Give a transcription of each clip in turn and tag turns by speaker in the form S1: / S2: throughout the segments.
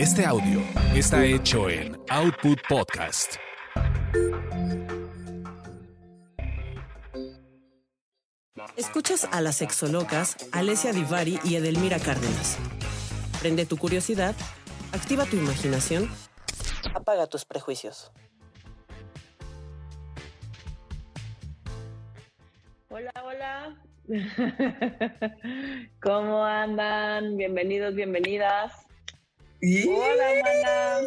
S1: Este audio está hecho en Output Podcast.
S2: Escuchas a las sexolocas Alessia Divari y Edelmira Cárdenas. Prende tu curiosidad, activa tu imaginación, apaga tus prejuicios.
S3: Hola, hola. ¿Cómo andan? Bienvenidos, bienvenidas. Hola, mana.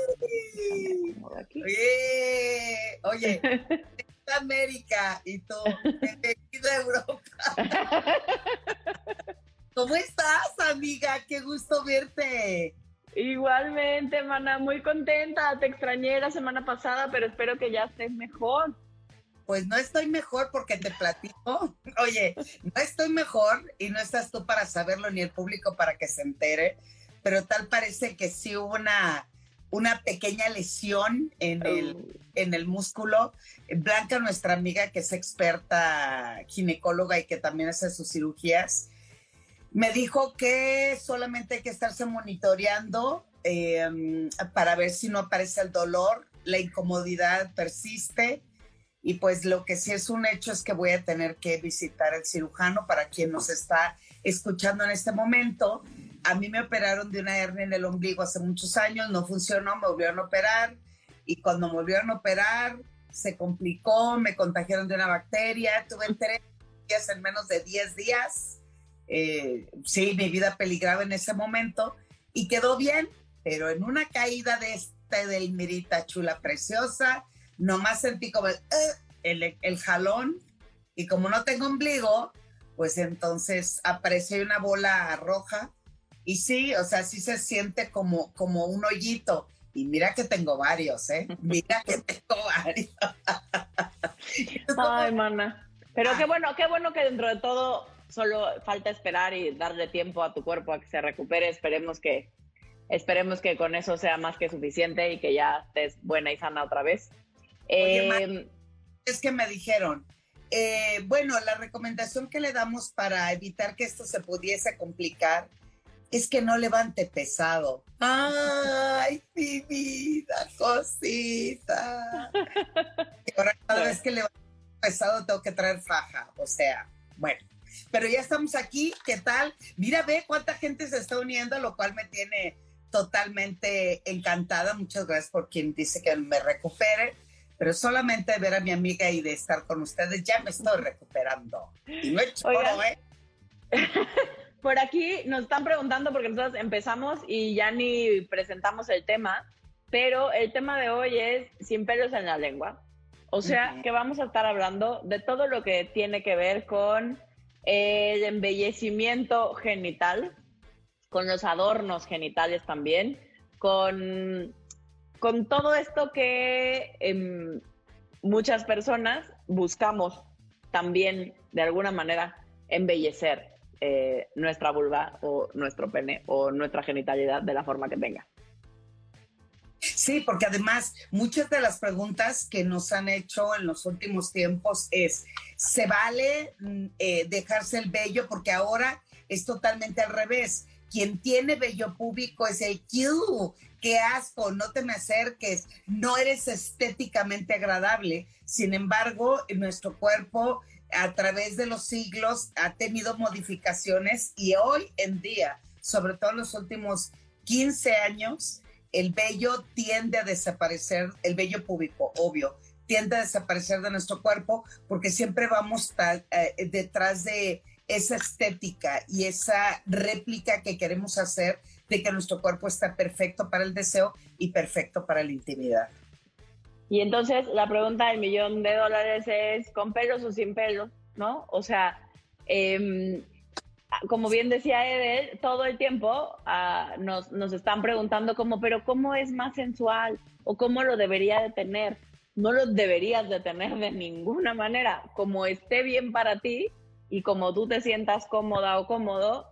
S4: Oye, oye, América y tú, bienvenido a Europa. ¿Cómo estás, amiga? Qué gusto verte.
S3: Igualmente, mana, muy contenta. Te extrañé la semana pasada, pero espero que ya estés mejor.
S4: Pues no estoy mejor porque te platico. Oye, no estoy mejor y no estás tú para saberlo ni el público para que se entere, pero tal parece que sí hubo una, una pequeña lesión en el,
S3: Oh.
S4: en el músculo. Blanca, nuestra amiga que es experta ginecóloga y que también hace sus cirugías, me dijo que solamente hay que estarse monitoreando eh, para ver si no aparece el dolor, la incomodidad persiste. Y pues lo que sí es un hecho es que voy a tener que visitar el cirujano para quien nos está escuchando en este momento. A mí me operaron de una hernia en el ombligo hace muchos años, no funcionó, me volvieron a operar y cuando me volvieron a operar se complicó, me contagiaron de una bacteria, tuve tres días en menos de 10 días. Eh, sí, mi vida peligraba en ese momento y quedó bien, pero en una caída de este del Mirita chula preciosa, nomás sentí como el, "Ugh", el, el jalón y como no tengo ombligo, pues entonces apareció una bola roja y sí, o sea, sí se siente como, como un hoyito. Y mira que tengo varios, ¿eh? Mira que tengo varios.
S3: Ay, mana. Pero qué bueno, qué bueno que dentro de todo solo falta esperar y darle tiempo a tu cuerpo a que se recupere. Esperemos que, esperemos que con eso sea más que suficiente y que ya estés buena y sana otra vez.
S4: Oye,
S3: Eh,
S4: es que me dijeron, eh, bueno, la recomendación que le damos para evitar que esto se pudiese complicar es que no levante pesado. Ay, mi vida, cosita. Y ahora cada vez que levanto pesado tengo que traer faja, o sea, bueno. Pero ya estamos aquí, ¿qué tal? Mira, ve cuánta gente se está uniendo, lo cual me tiene totalmente encantada. Muchas gracias por quien dice que me recupere pero solamente de ver a mi amiga y de estar con ustedes ya me estoy recuperando. Y no he choro. ¿eh?
S3: Por aquí nos están preguntando porque nosotros empezamos y ya ni presentamos el tema, pero el tema de hoy es sin pelos en la lengua. O sea, que vamos a estar hablando de todo lo que tiene que ver con el embellecimiento genital, con los adornos genitales también, con, con todo esto que em, muchas personas buscamos también de alguna manera embellecer eh, nuestra vulva o nuestro pene o nuestra genitalidad de la forma que tenga.
S4: Sí, porque además muchas de las preguntas que nos han hecho en los últimos tiempos es, ¿se vale mm, eh, dejarse el vello? Porque ahora es totalmente al revés. Quien tiene vello público es el Q, qué asco, no te me acerques, no eres estéticamente agradable. Sin embargo, nuestro cuerpo a través de los siglos ha tenido modificaciones y hoy en día, sobre todo en los últimos 15 años, el vello tiende a desaparecer, el vello púbico, obvio, tiende a desaparecer de nuestro cuerpo porque siempre vamos eh, detrás de esa estética y esa réplica que queremos hacer de que nuestro cuerpo está perfecto para el deseo y perfecto para la intimidad.
S3: Y entonces la pregunta del millón de dólares es, ¿con pelos o sin pelos? ¿No? O sea, em, como bien decía Edel, todo el tiempo ah, nos, nos están preguntando como, pero ¿cómo es más sensual? ¿O cómo lo debería de tener? No lo deberías de tener de ninguna manera. Como esté bien para ti y como tú te sientas cómoda o cómodo,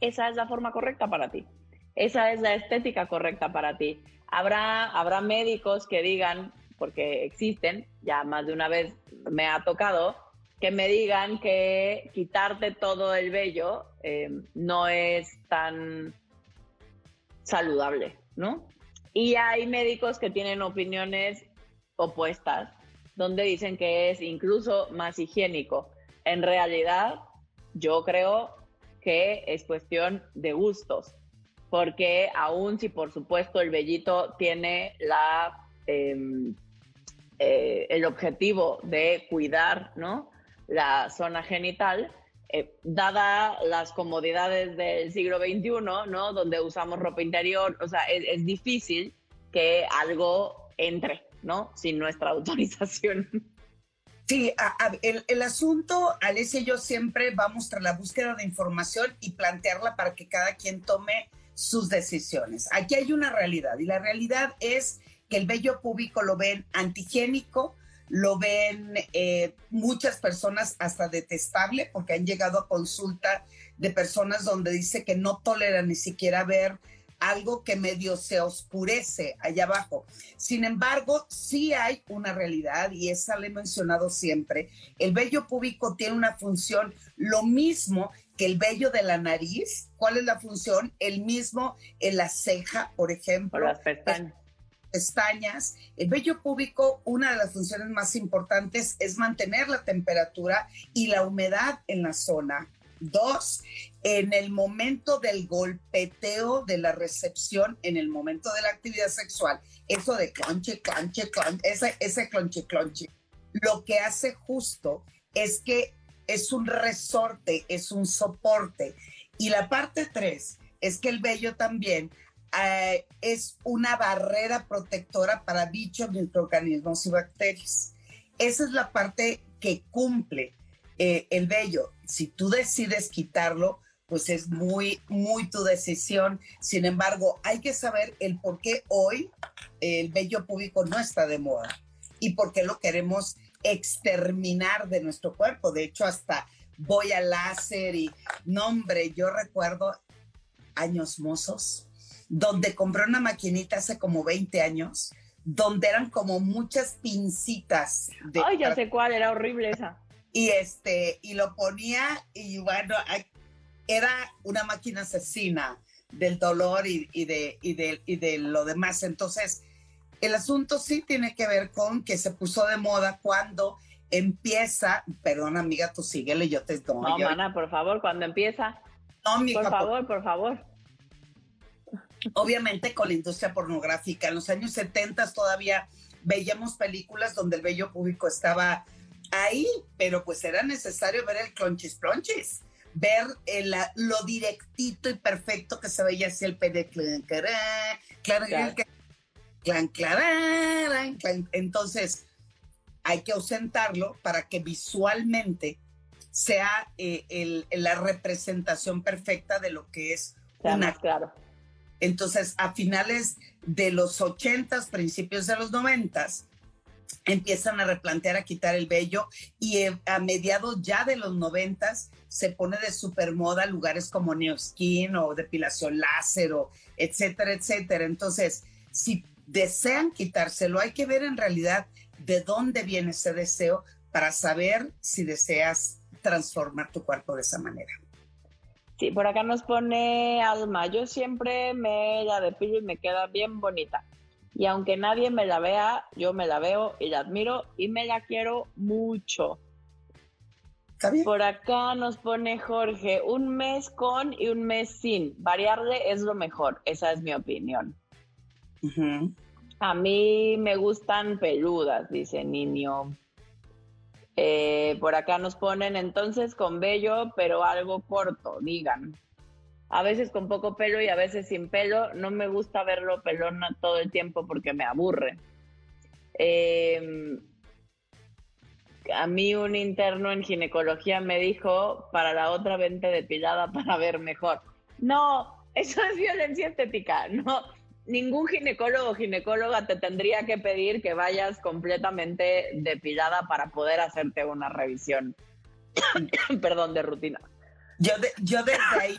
S3: esa es la forma correcta para ti. Esa es la estética correcta para ti. Habrá, habrá médicos que digan, porque existen, ya más de una vez me ha tocado, que me digan que quitarte todo el vello eh, no es tan saludable, ¿no? Y hay médicos que tienen opiniones opuestas, donde dicen que es incluso más higiénico. En realidad, yo creo que es cuestión de gustos, porque aún si por supuesto el vellito tiene em, eh, el objetivo de cuidar ¿no? la zona genital, eh, dada las comodidades del siglo XXI, ¿no? Donde usamos ropa interior, o sea, es, difícil que algo entre, ¿no? Sin nuestra autorización.
S4: Sí, el, el, asunto, Alessia y yo siempre vamos tras la búsqueda de información y plantearla para que cada quien tome sus decisiones. Aquí hay una realidad y la realidad es que el vello público lo ven antigénico, lo ven eh, muchas personas hasta detestable porque han llegado a consulta de personas donde dice que no toleran ni siquiera ver algo que medio se oscurece allá abajo. Sin embargo, sí hay una realidad y esa le he mencionado siempre. El vello púbico tiene una función lo mismo que el vello de la nariz. ¿Cuál es la función? El mismo en la ceja, por ejemplo.
S3: las pestañas
S4: pestañas. El vello púbico, una de las funciones más importantes es mantener la temperatura y la humedad en la zona. Dos, en el momento del golpeteo de la recepción, en el momento de la actividad sexual, eso de clonche, clonche, clonche, ese, ese clonche, clonche, lo que hace justo es que es un resorte, es un soporte. Y la parte tres es que el vello también eh, es una barrera protectora para bichos, microorganismos y bacterias. Esa es la parte que cumple eh, el vello. Si tú decides quitarlo, pues es muy, muy tu decisión. Sin embargo, hay que saber el por qué hoy el vello público no está de moda y por qué lo queremos exterminar de nuestro cuerpo. De hecho, hasta voy a láser y nombre, yo recuerdo años mozos donde compré una maquinita hace como 20 años, donde eran como muchas pincitas.
S3: De Ay, ya sé cuál, era horrible esa.
S4: Y este, y lo ponía, y bueno, era una máquina asesina del dolor y, de, y, de, y de lo demás. Entonces, el asunto sí tiene que ver con que se puso de moda cuando empieza, perdón amiga, tú síguele, yo te
S3: doy. No, mana, por favor, cuando empieza. No, mi Por favor, por favor
S4: obviamente con la industria pornográfica. En los años 70 todavía veíamos películas donde el vello público estaba ahí, pero pues era necesario ver el clonchis plonchis, ver el, lo directito y perfecto que se veía así el pene entonces hay que ausentarlo para que visualmente sea eh, la representación perfecta de lo que es una
S3: claro.
S4: Entonces, a finales de los 80, principios de los 90, empiezan a replantear a quitar el vello y eh, a mediados ya de los 90 se pone de supermoda lugares como Neoskin o depilación láser o etcétera, etcétera. Entonces, si desean quitárselo, hay que ver en realidad de dónde viene ese deseo para saber si deseas transformar tu cuerpo de esa manera.
S3: Sí, por acá nos pone Alma, yo siempre me la depilo y me queda bien bonita. Y aunque nadie me la vea, yo me la veo y la admiro y me la quiero mucho. Por acá nos pone Jorge, un mes con y un mes sin. Variarle es lo mejor, esa es mi opinión. A mí me gustan peludas, dice Niño. Eh, por acá nos ponen entonces con vello, pero algo corto, digan. A veces con poco pelo y a veces sin pelo. No me gusta verlo pelona todo el tiempo porque me aburre. Em, a mí un interno en ginecología me dijo, para la otra vente depilada para ver mejor. No, eso es violencia estética. No, ningún ginecólogo o ginecóloga te tendría que pedir que vayas completamente depilada para poder hacerte una revisión, perdón, de rutina.
S4: Yo, yo desde ahí,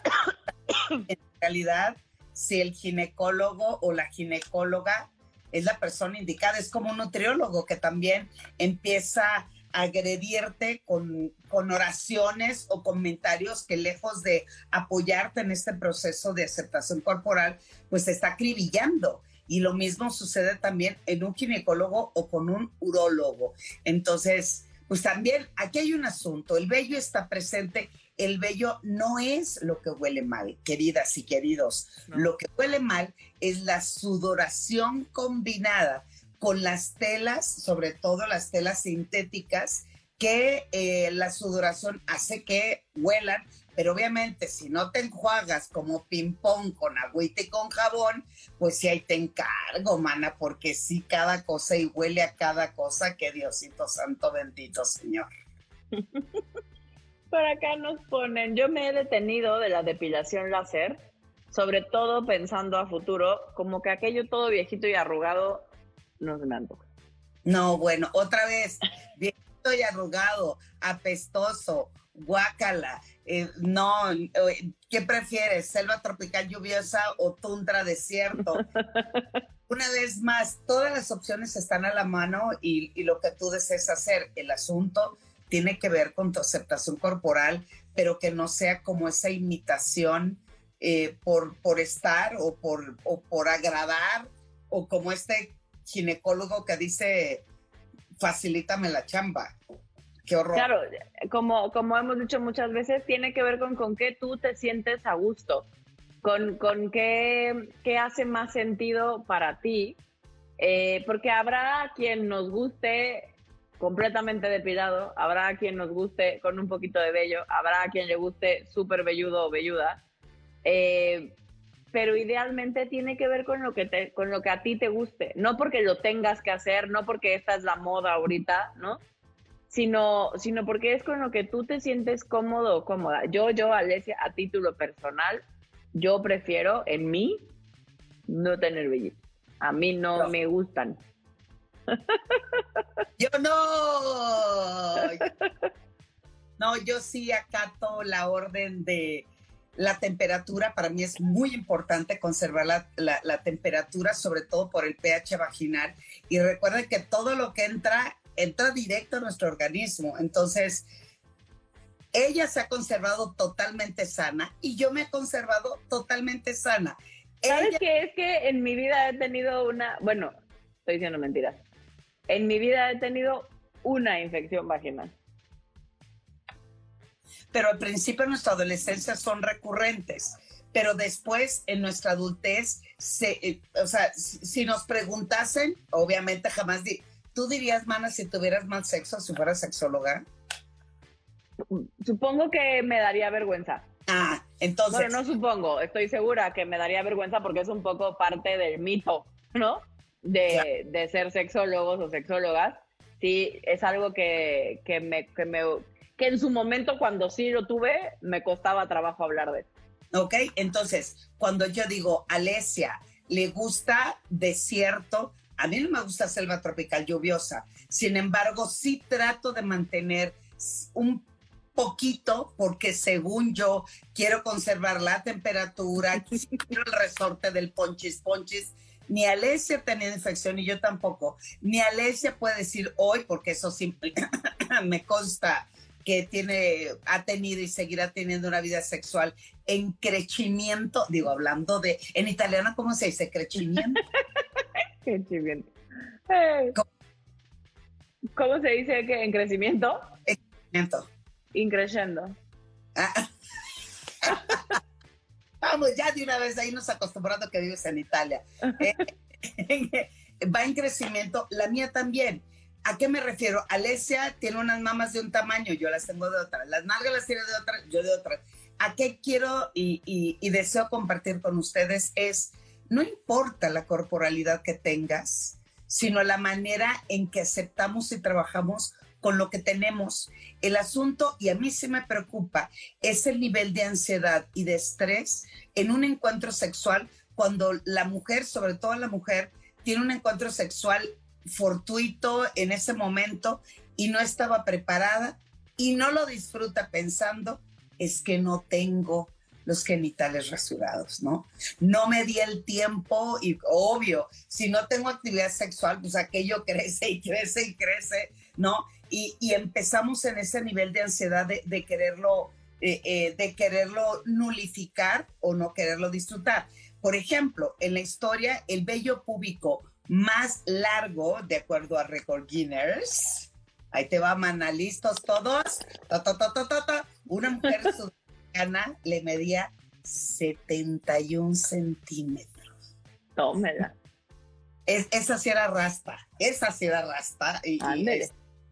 S4: en realidad, si el ginecólogo o la ginecóloga es la persona indicada, es como un nutriólogo que también empieza agredirte con, con oraciones o comentarios que lejos de apoyarte en este proceso de aceptación corporal, pues te está acribillando. Y lo mismo sucede también en un ginecólogo o con un urólogo. Entonces, pues también aquí hay un asunto, el vello está presente, el vello no es lo que huele mal, queridas y queridos. Lo que huele mal es la sudoración combinada con las telas, sobre todo las telas sintéticas, que eh, la sudoración hace que huelan, pero obviamente si no te enjuagas como ping-pong con agüita y con jabón, pues sí ahí te encargo, mana, porque sí cada cosa y huele a cada cosa, que Diosito Santo bendito, Señor.
S3: Por acá nos ponen, yo me he detenido de la depilación láser, sobre todo pensando a futuro, como que aquello todo viejito y arrugado no se me antoja.
S4: No, bueno, otra vez, viejito y arrugado, apestoso, guácala. Eh, no, eh, ¿qué prefieres? ¿Selva tropical lluviosa o tundra desierto? Una vez más, todas las opciones están a la mano y, y, lo que tú desees hacer. El asunto tiene que ver con tu aceptación corporal, pero que no sea como esa imitación eh, por, por estar o por, o por agradar o como este ginecólogo que dice, facilítame la chamba. Qué horror.
S3: Claro, como, como hemos dicho muchas veces, tiene que ver con con qué tú te sientes a gusto, con, con qué, qué hace más sentido para ti, eh, porque habrá quien nos guste completamente depilado, habrá quien nos guste con un poquito de vello, habrá quien le guste súper velludo o velluda. Eh, pero idealmente tiene que ver con lo que te, con lo que a ti te guste, no porque lo tengas que hacer, no porque esta es la moda ahorita, ¿no? Sino, sino porque es con lo que tú te sientes cómodo o cómoda. Yo, yo, Alesia, a título personal, yo prefiero en mí no tener vellitos. A mí no, no. me gustan.
S4: Yo no. No, yo sí acato la orden de la temperatura para mí es muy importante conservar la, la, la, temperatura, sobre todo por el pH vaginal. Y recuerden que todo lo que entra, entra directo a nuestro organismo. Entonces, ella se ha conservado totalmente sana y yo me he conservado totalmente sana.
S3: ¿Sabes
S4: ella...
S3: qué? Es que en mi vida he tenido una, bueno, estoy diciendo mentiras. En mi vida he tenido una infección vaginal
S4: pero al principio de nuestra adolescencia son recurrentes, pero después en nuestra adultez, se, eh, o sea, si, si, nos preguntasen, obviamente jamás, di, ¿tú dirías, mana, si tuvieras más sexo, si fueras sexóloga?
S3: Supongo que me daría vergüenza.
S4: Ah, entonces.
S3: Bueno, no supongo, estoy segura que me daría vergüenza porque es un poco parte del mito, ¿no? De, claro. de ser sexólogos o sexólogas. Sí, es algo que, que, me, que me que en su momento cuando sí lo tuve me costaba trabajo hablar de.
S4: Ok, entonces cuando yo digo Alesia le gusta desierto, a mí no me gusta selva tropical lluviosa, sin embargo sí trato de mantener un poquito porque según yo quiero conservar la temperatura, quiero el resorte del ponchis ponchis. Ni Alesia tenía infección y yo tampoco. Ni Alesia puede decir hoy, porque eso sí me consta que tiene, ha tenido y seguirá teniendo una vida sexual en crecimiento, digo, hablando de, en italiano, ¿cómo se dice? Crecimiento.
S3: crecimiento. Eh, ¿Cómo? ¿Cómo? se dice que en crecimiento?
S4: En crecimiento.
S3: Increciendo.
S4: Ah. Vamos, ya de una vez ahí nos acostumbrando que vives en Italia. Eh, va en crecimiento, la mía también. ¿A qué me refiero? Alesia tiene unas mamas de un tamaño, yo las tengo de otra. Las nalgas las tiene de otra, yo de otra. ¿A qué quiero y, y, deseo compartir con ustedes? Es, no importa la corporalidad que tengas, sino la manera en que aceptamos y trabajamos con lo que tenemos. El asunto, y a mí sí me preocupa, es el nivel de ansiedad y de estrés en un encuentro sexual cuando la mujer, sobre todo la mujer, tiene un encuentro sexual fortuito en ese momento y no estaba preparada y no lo disfruta pensando es que no tengo los genitales rasurados, ¿no? No me di el tiempo y obvio, si no tengo actividad sexual, pues aquello crece y crece y crece ¿no? Y, empezamos en ese nivel de ansiedad de, quererlo, eh, eh, de quererlo nulificar o no quererlo disfrutar. Por ejemplo, en la historia, el vello púbico más largo, de acuerdo a Record Guinness, ahí te va, mana, listos todos, una mujer sudamericana le medía 71 centímetros.
S3: Tómela.
S4: Es, esa sí era rasta, esa sí era rasta. Y,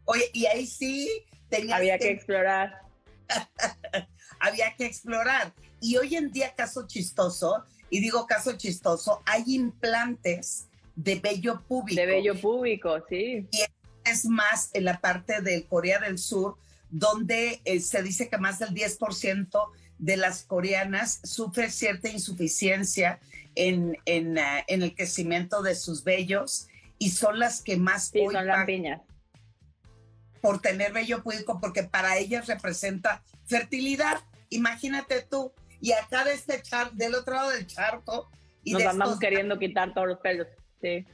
S4: oye, y ahí sí
S3: tenía Había que, explorar.
S4: Había que explorar. Y hoy en día, caso chistoso, y digo caso chistoso, hay implantes de vello púbico.
S3: De vello público, sí.
S4: Y es más en la parte del Corea del Sur, donde eh, se dice que más del 10% de las coreanas sufre cierta insuficiencia en, en, ah, en, el crecimiento de sus vellos y son las que más
S3: sí, son lampiñas.
S4: por tener vello público porque para ellas representa fertilidad. Imagínate tú, y acá de este charco, del otro lado del charco.
S3: Y Nos andamos queriendo quitar todos los pelos, sí.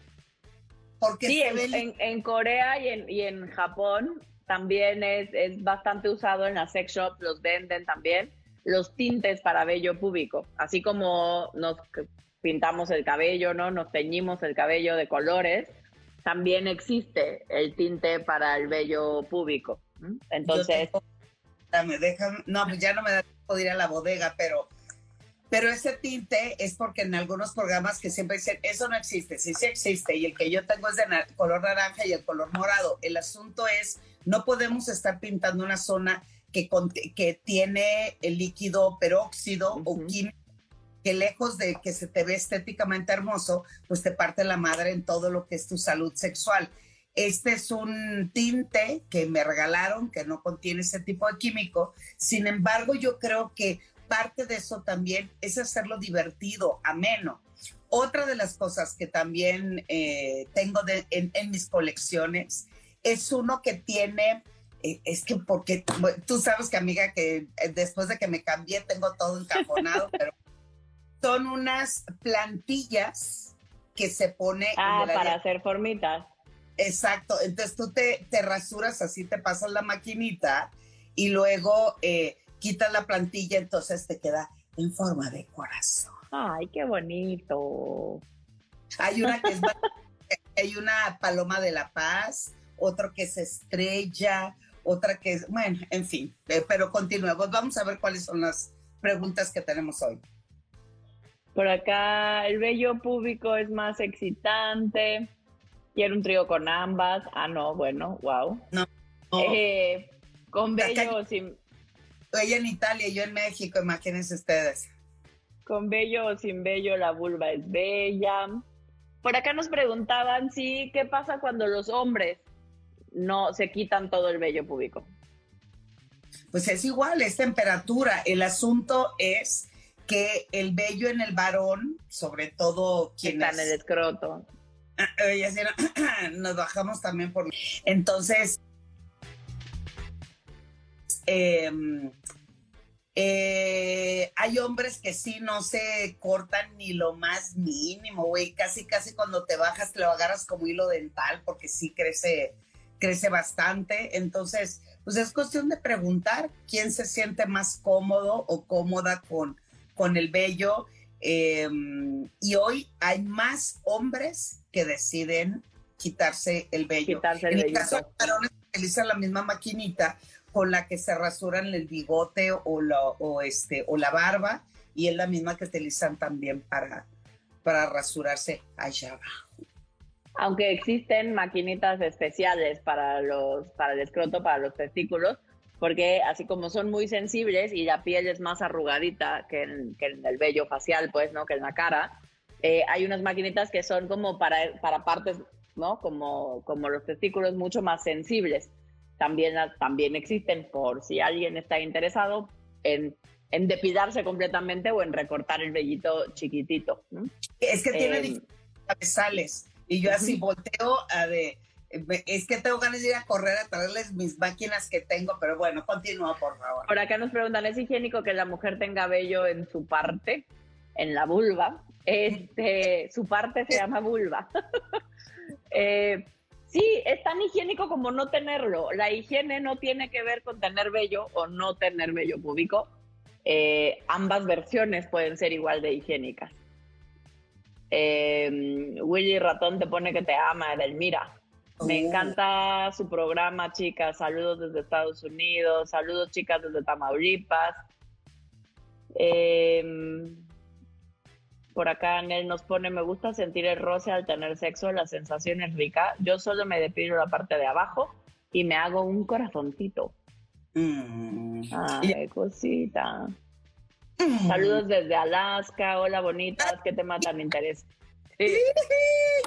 S4: Porque
S3: sí, en, en, Corea y en, y en Japón también es, es bastante usado en las sex shops, los venden también los tintes para vello púbico, así como nos pintamos el cabello, ¿no? Nos teñimos el cabello de colores, también existe el tinte para el vello púbico. Entonces...
S4: no, pues ya no me da tiempo ir a la bodega, pero, pero ese tinte es porque en algunos programas que siempre dicen, eso no existe, sí, sí existe, y el que yo tengo es de color naranja y el color morado. El asunto es, no podemos estar pintando una zona que, que tiene el líquido peróxido o químico que lejos de que se te ve estéticamente hermoso, pues te parte la madre en todo lo que es tu salud sexual. Este es un tinte que me regalaron que no contiene ese tipo de químico. Sin embargo, yo creo que parte de eso también es hacerlo divertido, ameno. Otra de las cosas que también eh, tengo en, en mis colecciones es uno que tiene eh, es que porque tú sabes que amiga que eh, después de que me cambié tengo todo encajonado, pero son unas plantillas que se pone
S3: ah, para hacer formitas.
S4: Exacto, entonces tú te, te, rasuras así, te pasas la maquinita y luego eh, quitas la plantilla, entonces te queda en forma de corazón.
S3: Ay, qué bonito.
S4: Hay una que es hay una paloma de la paz, otro que es estrella, otra que es, bueno, en fin, eh, pero continuemos. Vamos a ver cuáles son las preguntas que tenemos hoy.
S3: Por acá, el vello público es más excitante. Quiero un trío con ambas. Ah, no, bueno, wow.
S4: No.
S3: Eh, con vello o sin.
S4: Ella en Italia y yo en México, imagínense ustedes.
S3: Con vello o sin vello, la vulva es bella. Por acá nos preguntaban, sí, ¿qué pasa cuando los hombres no se quitan todo el vello púbico.
S4: Pues es igual, es temperatura. El asunto es que el vello en el varón, sobre todo quienes...
S3: Está en el escroto.
S4: Nos bajamos también por... Entonces, em, eh, hay hombres que sí no se cortan ni lo más mínimo, güey. Casi, casi cuando te bajas te lo agarras como hilo dental porque sí crece crece bastante. Entonces, pues es cuestión de preguntar quién se siente más cómodo o cómoda con, con el vello. Em, y hoy hay más hombres que deciden quitarse el vello. en el caso de varones utilizan la misma maquinita con la que se rasuran el bigote o, la, o, este, o la barba y es la misma que utilizan también para, rasurarse allá abajo
S3: aunque existen maquinitas especiales para el escroto, para los testículos, porque así como son muy sensibles y la piel es más arrugadita que en, el vello facial, pues, ¿no? Que en la cara, eh, hay unas maquinitas que son como para, partes, ¿no? Como los testículos mucho más sensibles. También, también existen por si alguien está interesado en, en depilarse completamente o en recortar el vellito chiquitito.
S4: Es que tiene eh, cabezales. Y yo así volteo a de, es que tengo ganas de ir a correr a traerles mis máquinas que tengo, pero bueno, continúa por favor.
S3: Por acá nos preguntan, ¿es higiénico que la mujer tenga vello en su parte, en la vulva? Este, su parte se llama vulva. eh, Sí, es tan higiénico como no tenerlo. La higiene no tiene que ver con tener vello o no tener vello púbico. Eh, ambas versiones pueden ser igual de higiénicas. Eh, Willy Ratón te pone que te ama, Edelmira. Me encanta su programa, chicas. Saludos desde Estados Unidos. Saludos, chicas, desde Tamaulipas. Eh, por acá Nel nos pone, me gusta sentir el roce al tener sexo, la sensación es rica. Yo solo me depilo la parte de abajo y me hago un corazoncito.
S4: Mm.
S3: Ay, cosita.
S4: Mm.
S3: Saludos desde Alaska. Hola, bonitas. ¿Qué tema tan interesante? Sí.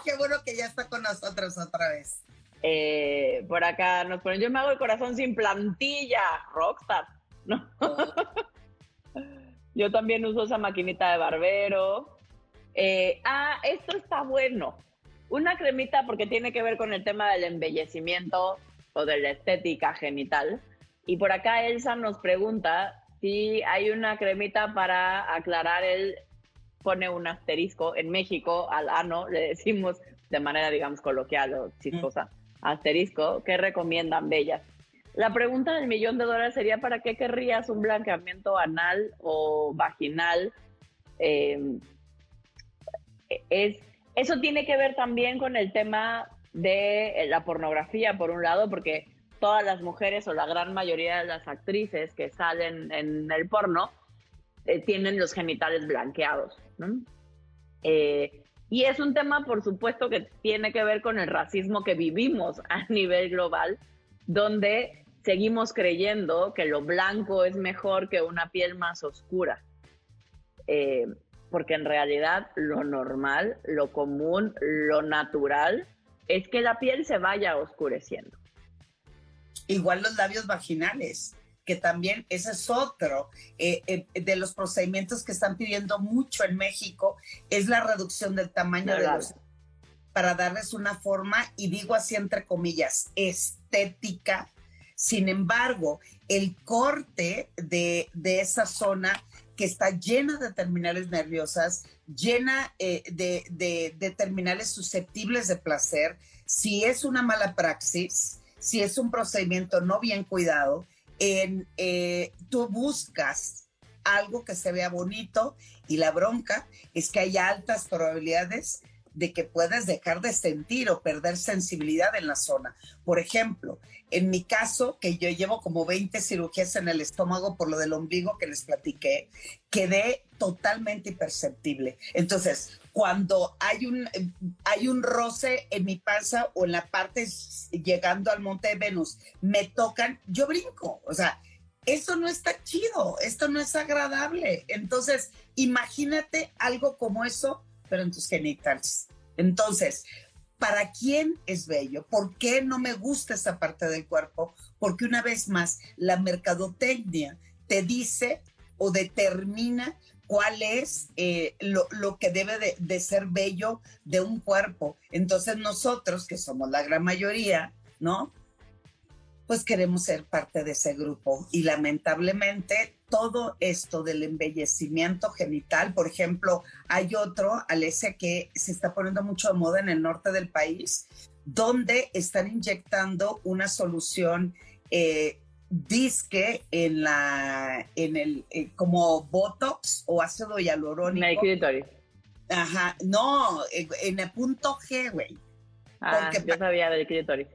S4: Qué bueno que ya está con nosotros otra vez.
S3: Eh, por acá nos ponen, yo me hago el corazón sin plantilla, rockstar. ¿no? yo también uso esa maquinita de barbero. Eh, ah, esto está bueno. Una cremita porque tiene que ver con el tema del embellecimiento o de la estética genital. Y por acá Elsa nos pregunta si hay una cremita para aclarar el, pone un asterisco, en México al ano le decimos de manera, digamos, coloquial o chistosa, asterisco, ¿qué recomiendan bellas? La pregunta del millón de dólares sería, ¿para qué querrías un blanqueamiento anal o vaginal? Eh, es, eso tiene que ver también con el tema de la pornografía, por un lado, porque todas las mujeres o la gran mayoría de las actrices que salen en el porno eh, tienen los genitales blanqueados. ¿no? Eh, y es un tema, por supuesto, que tiene que ver con el racismo que vivimos a nivel global, donde seguimos creyendo que lo blanco es mejor que una piel más oscura. Eh, porque en realidad lo normal, lo común, lo natural es que la piel se vaya oscureciendo.
S4: Igual los labios vaginales, que también ese es otro eh, eh, de los procedimientos que están pidiendo mucho en México, es la reducción del tamaño de
S3: Claro.
S4: los para darles una forma, y digo así entre comillas, estética. Sin embargo, el corte de, de esa zona que está llena de terminales nerviosas, llena eh, de, de- terminales susceptibles de placer, si es una mala praxis, si es un procedimiento no bien cuidado, en, eh, tú buscas algo que se vea bonito y la bronca es que hay altas probabilidades de que puedas dejar de sentir o perder sensibilidad en la zona. Por ejemplo, en mi caso, que yo llevo como 20 cirugías en el estómago por lo del ombligo que les platiqué, quedé totalmente imperceptible. Entonces, cuando hay un, hay un roce en mi panza o en la parte llegando al monte de Venus, me tocan, yo brinco. O sea, eso no está chido, esto no es agradable. Entonces, imagínate algo como eso, pero en tus genitales. Entonces, ¿para quién es bello? ¿Por qué no me gusta esa parte del cuerpo? Porque una vez más, la mercadotecnia te dice o determina cuál es eh, lo, que debe de, de ser bello de un cuerpo. Entonces nosotros, que somos la gran mayoría, ¿no? Pues queremos ser parte de ese grupo y lamentablemente todo esto del embellecimiento genital, por ejemplo, hay otro, Alesia, que se está poniendo mucho de moda en el norte del país, donde están inyectando una solución eh, disque en la, en el, eh, como Botox o ácido
S3: En el
S4: hialurónico. Ajá, no, en el punto G, güey.
S3: Ah, yo sabía del clítoris.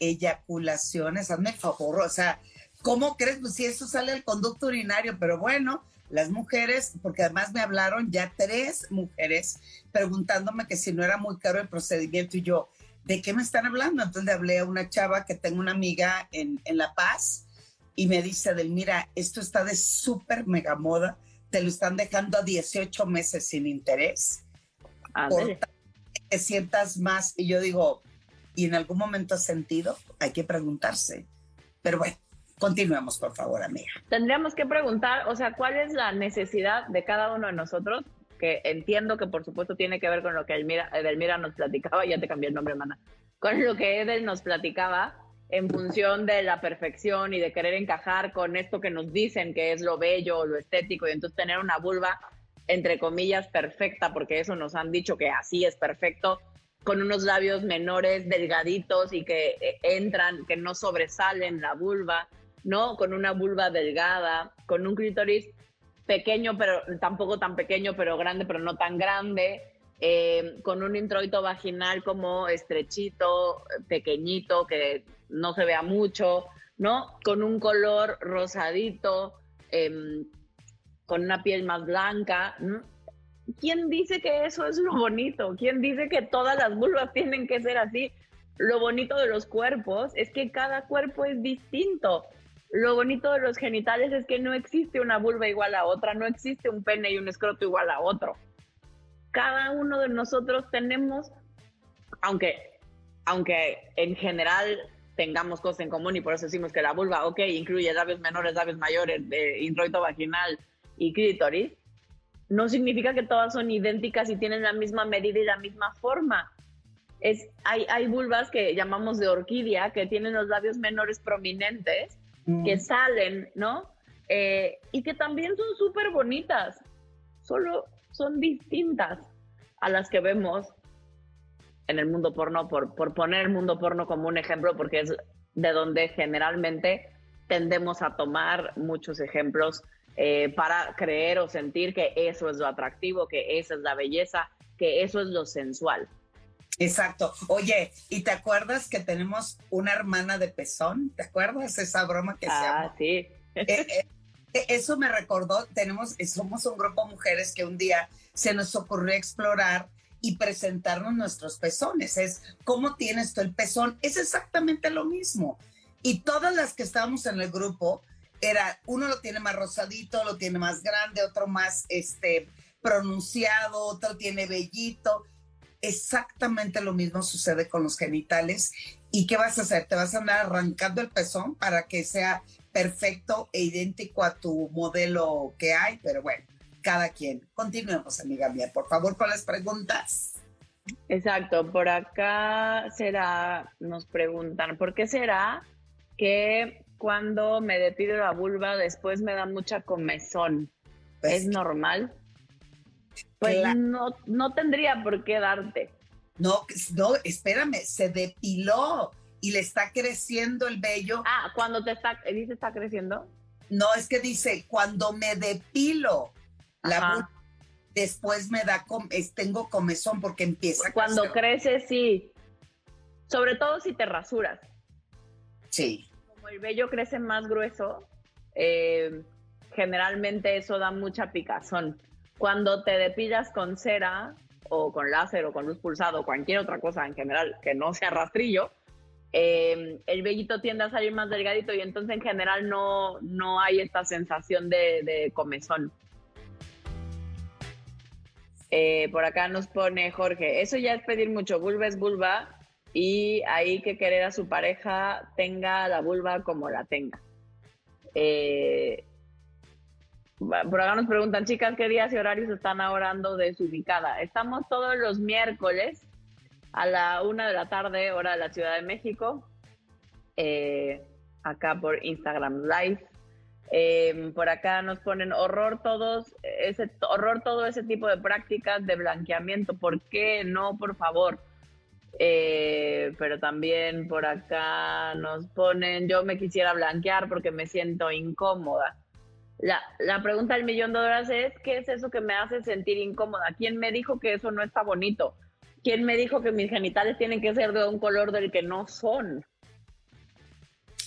S4: eyaculaciones, hazme favor, o sea, ¿cómo crees? Pues si eso sale del conducto urinario, pero bueno, las mujeres, porque además me hablaron ya tres mujeres preguntándome que si no era muy caro el procedimiento y yo, ¿de qué me están hablando? Entonces le hablé a una chava que tengo una amiga en, en La Paz y me dice, del mira, esto está de súper mega moda, te lo están dejando a 18 meses sin interés por que sientas más. Y yo digo, ¿y en algún momento has sentido? Hay que preguntarse. Pero bueno, continuemos, por favor, amiga.
S3: Tendríamos que preguntar, o sea, ¿cuál es la necesidad de cada uno de nosotros? Que entiendo que por supuesto tiene que ver con lo que Elmira, Edelmira nos platicaba, ya te cambié el nombre, mana, con lo que Edel nos platicaba en función de la perfección y de querer encajar con esto que nos dicen que es lo bello lo estético y entonces tener una vulva entre comillas perfecta, porque eso nos han dicho que así es perfecto, con unos labios menores, delgaditos y que eh, entran, que no sobresalen la vulva, ¿no? Con una vulva delgada, con un clítoris pequeño, pero tampoco tan pequeño, pero grande, pero no tan grande, eh, con un introito vaginal como estrechito, pequeñito, que no se vea mucho, ¿no? Con un color rosadito, em, con una piel más blanca. ¿Quién dice que eso es lo bonito? ¿Quién dice que todas las vulvas tienen que ser así? Lo bonito de los cuerpos es que cada cuerpo es distinto. Lo bonito de los genitales es que no existe una vulva igual a otra, no existe un pene y un escroto igual a otro. Cada uno de nosotros tenemos, aunque, aunque en general tengamos cosas en común y por eso decimos que la vulva, ok, incluye labios menores, labios mayores, de introito vaginal y clítoris, no significa que todas son idénticas y tienen la misma medida y la misma forma. Es, hay, hay vulvas que llamamos de orquídea, que tienen los labios menores prominentes, que salen, ¿no? Eh, y que también son súper bonitas, solo son distintas a las que vemos en el mundo porno, por, por poner el mundo porno como un ejemplo, porque es de donde generalmente tendemos a tomar muchos ejemplos eh, para creer o sentir que eso es lo atractivo, que esa es la belleza, que eso es lo sensual.
S4: Exacto. Oye, ¿y te acuerdas que tenemos una hermana de pezón? ¿Te acuerdas esa broma que se ah, llama?
S3: sí.
S4: Eh, eh, eso me recordó, tenemos, somos un grupo de mujeres que un día se nos ocurrió explorar y presentarnos nuestros pezones. Es cómo tienes tú el pezón. Es exactamente lo mismo. Y todas las que estábamos en el grupo, era, uno lo tiene más rosadito, lo tiene más grande, otro más este, pronunciado, otro tiene bellito. Exactamente lo mismo sucede con los genitales. ¿Y qué vas a hacer? ¿Te vas a andar arrancando el pezón para que sea perfecto e idéntico a tu modelo que hay? Pero bueno, cada quien. Continuemos, amiga mía, por favor, con las preguntas.
S3: Exacto, por acá será, nos preguntan, ¿por qué será que cuando me depido la vulva después me da mucha comezón? Pues ¿Es normal? Pues no, no tendría por qué darte.
S4: No, no, espérame, se depiló y le está creciendo el vello.
S3: Ah, cuando te está, dice está creciendo.
S4: No, es que dice, cuando me depilo, la después me da, tengo comezón porque empieza.
S3: Cuando crece, sí. Sobre todo si te rasuras.
S4: Sí.
S3: Como el vello crece más grueso, eh, generalmente eso da mucha picazón. Cuando te depilas con cera o con láser o con luz pulsado o cualquier otra cosa en general que no sea rastrillo, eh, el vellito tiende a salir más delgadito y entonces en general no, no hay esta sensación de, de comezón. Eh, por acá nos pone Jorge, eso ya es pedir mucho, vulva es vulva y hay que querer a su pareja tenga la vulva como la tenga. Eh, por acá nos preguntan, chicas, ¿qué días y horarios están ahora desubicada? Estamos todos los miércoles a la una de la tarde, hora de la Ciudad de México, eh, acá por Instagram Live. Em, por acá nos ponen horror todos, ese horror todo ese tipo de prácticas de blanqueamiento. ¿Por qué no, por favor? Eh, pero también por acá nos ponen, yo me quisiera blanquear porque me siento incómoda. La, la pregunta del millón de dólares es, ¿qué es eso que me hace sentir incómoda? ¿Quién me dijo que eso no está bonito? ¿Quién me dijo que mis genitales tienen que ser de un color del que no son?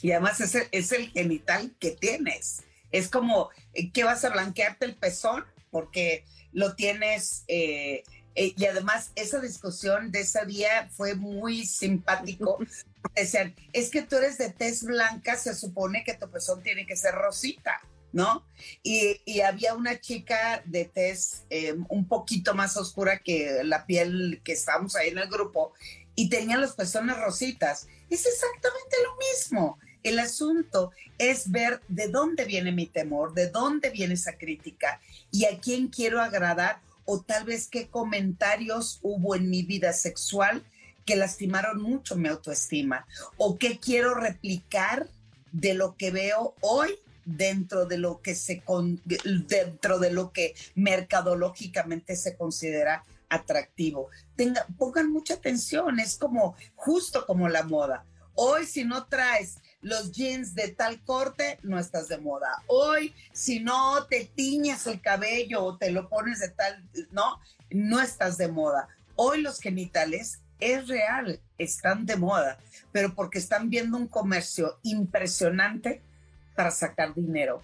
S4: Y además es el, es el genital que tienes. Es como, eh, ¿qué vas a blanquearte el pezón? Porque lo tienes... Eh, eh, y además esa discusión de ese día fue muy simpático. Decían, es que tú eres de tez blanca, se supone que tu pezón tiene que ser rosita, ¿no? Y, había una chica de tez un poquito más oscura que la piel que estábamos ahí en el grupo y tenía los pezones rositas. Es exactamente lo mismo. El asunto es ver de dónde viene mi temor, de dónde viene esa crítica y a quién quiero agradar o tal vez qué comentarios hubo en mi vida sexual que lastimaron mucho mi autoestima o qué quiero replicar de lo que veo hoy dentro de lo que se dentro de lo que mercadológicamente se considera atractivo. Tenga, pongan mucha atención, es como justo como la moda. Hoy si no traes los jeans de tal corte, no estás de moda. Hoy si no te tiñes el cabello o te lo pones de tal, no, no estás de moda. Hoy los genitales es real, están de moda, pero porque están viendo un comercio impresionante para sacar dinero.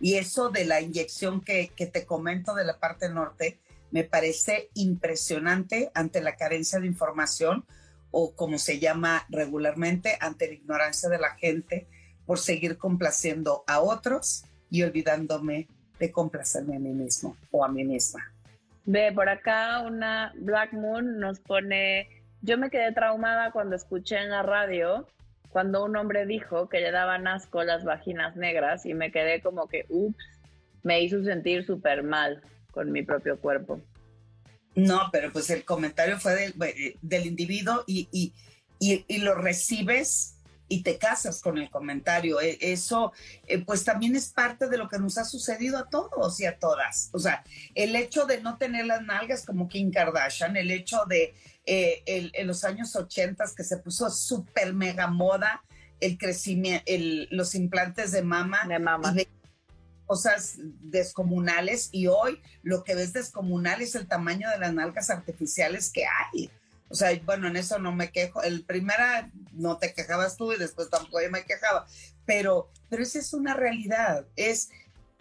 S4: Y eso de la inyección que, que te comento de la parte norte, me parece impresionante ante la carencia de información o como se llama regularmente, ante la ignorancia de la gente por seguir complaciendo a otros y olvidándome de complacerme a mí mismo o a mí misma.
S3: Ve, por acá una Black Moon nos pone, yo me quedé traumada cuando escuché en la radio cuando un hombre dijo que le daban asco las vaginas negras y me quedé como que, ups, me hizo sentir súper mal con mi propio cuerpo.
S4: No, pero pues el comentario fue del, eh, del individuo y, y, y, lo recibes y te casas con el comentario. E, eso, eh, pues también es parte de lo que nos ha sucedido a todos y a todas. O sea, el hecho de no tener las nalgas como Kim Kardashian, el hecho de eh, en los años 80 que se puso súper mega moda el crecimiento, el, los implantes de mama.
S3: De mama
S4: cosas descomunales y hoy lo que ves descomunal es el tamaño de las nalgas artificiales que hay. O sea, bueno, en eso no me quejo. El primera no te quejabas tú y después tampoco yo me quejaba. Pero, pero esa es una realidad. Es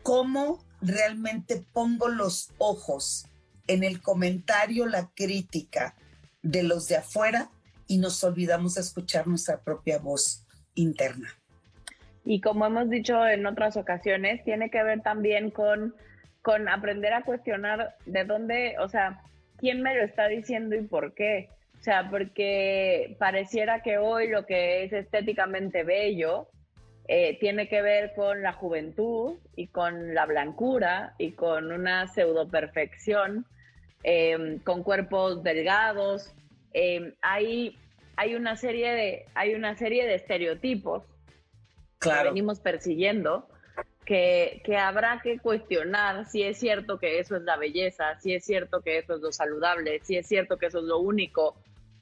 S4: cómo realmente pongo los ojos en el comentario, la crítica de los de afuera y nos olvidamos de escuchar nuestra propia voz interna.
S3: Y como hemos dicho en otras ocasiones, tiene que ver también con, con aprender a cuestionar de dónde, o sea, quién me lo está diciendo y por qué. O sea, porque pareciera que hoy lo que es estéticamente bello eh, tiene que ver con la juventud y con la blancura y con una pseudo perfección, em, con cuerpos delgados. Em, hay, hay, una serie de, hay una serie de estereotipos que venimos persiguiendo, que, que, habrá que cuestionar si es cierto que eso es la belleza, si es cierto que eso es lo saludable, si es cierto que eso es lo único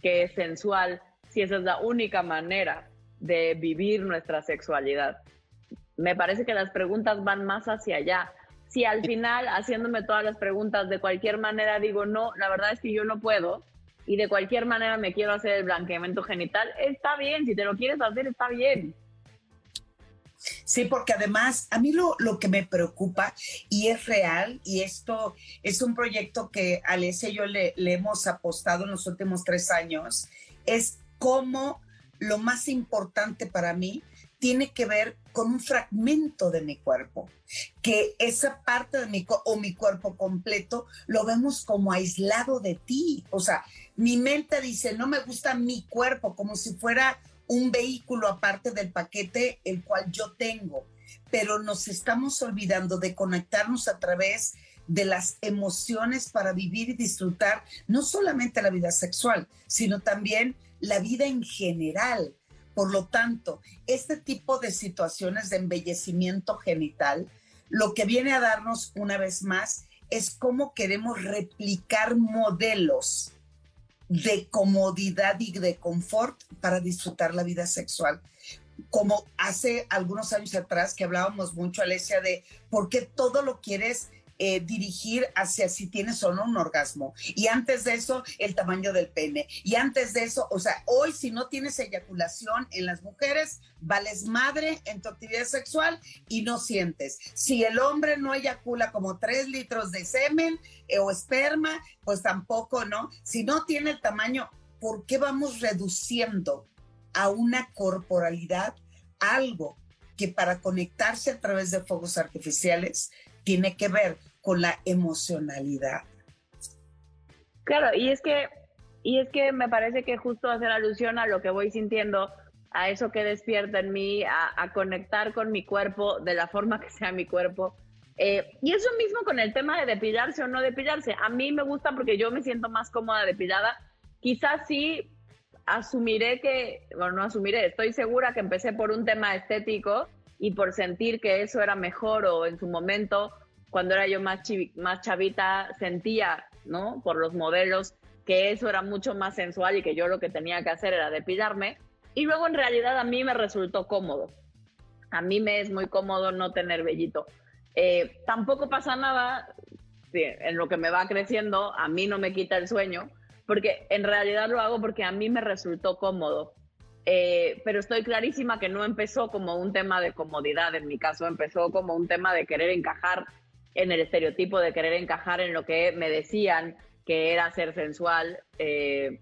S3: que es sensual, si esa es la única manera de vivir nuestra sexualidad. Me parece que las preguntas van más hacia allá. Si al final, haciéndome todas las preguntas, de cualquier manera digo, no, la verdad es que yo no puedo, y de cualquier manera me quiero hacer el blanqueamiento genital, está bien, si te lo quieres hacer, está bien
S4: Sí, porque además a mí lo, lo, que me preocupa y es real, y esto es un proyecto que Alessia y yo le, le hemos apostado en los últimos tres años, es cómo lo más importante para mí tiene que ver con un fragmento de mi cuerpo, que esa parte de mi o mi cuerpo completo lo vemos como aislado de ti. O sea, mi mente dice, no me gusta mi cuerpo, como si fuera un vehículo aparte del paquete el cual yo tengo, pero nos estamos olvidando de conectarnos a través de las emociones para vivir y disfrutar no solamente la vida sexual, sino también la vida en general. Por lo tanto, este tipo de situaciones de embellecimiento genital, lo que viene a darnos una vez más es cómo queremos replicar modelos de comodidad y de confort para disfrutar la vida sexual. Como hace algunos años atrás que hablábamos mucho, Alesia, de por qué todo lo quieres eh, dirigir hacia si tienes o no un orgasmo. Y antes de eso, el tamaño del pene. Y antes de eso, o sea, hoy si no tienes eyaculación en las mujeres, vales madre en tu actividad sexual y no sientes. Si el hombre no eyacula como tres litros de semen eh, o esperma, pues tampoco, ¿no? Si no tiene el tamaño, ¿por qué vamos reduciendo a una corporalidad algo que para conectarse a través de fuegos artificiales tiene que ver con la emocionalidad.
S3: Claro, y es que, y es que me parece que justo hacer alusión a lo que voy sintiendo, a eso que despierta en mí, a, conectar con mi cuerpo de la forma que sea mi cuerpo. Eh, y eso mismo con el tema de depilarse o no depilarse. A mí me gusta porque yo me siento más cómoda depilada. Quizás sí asumiré que, bueno, no asumiré, estoy segura que empecé por un tema estético y por sentir que eso era mejor o en su momento, cuando era yo más, más chavita, sentía ¿no? Por los modelos, que eso era mucho más sensual y que yo lo que tenía que hacer era depilarme. Y luego en realidad a mí me resultó cómodo. A mí me es muy cómodo no tener vellito. Eh, tampoco pasa nada en lo que me va creciendo, a mí no me quita el sueño, porque en realidad lo hago porque a mí me resultó cómodo. Eh, pero estoy clarísima que no empezó como un tema de comodidad, en mi caso empezó como un tema de querer encajar en el estereotipo, de querer encajar en lo que me decían que era ser sensual. Eh,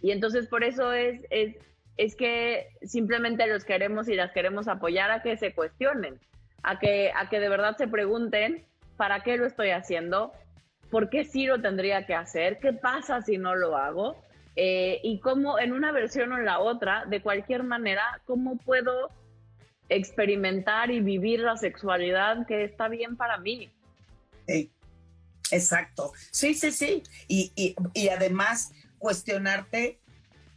S3: y entonces por eso es, es, es que simplemente los queremos y las queremos apoyar a que se cuestionen, a que, a que de verdad se pregunten para qué lo estoy haciendo, por qué sí lo tendría que hacer, qué pasa si no lo hago eh, y cómo en una versión o en la otra, de cualquier manera, cómo puedo experimentar y vivir la sexualidad que está bien para mí.
S4: Exacto. Sí, sí, sí. Y, y, y, además cuestionarte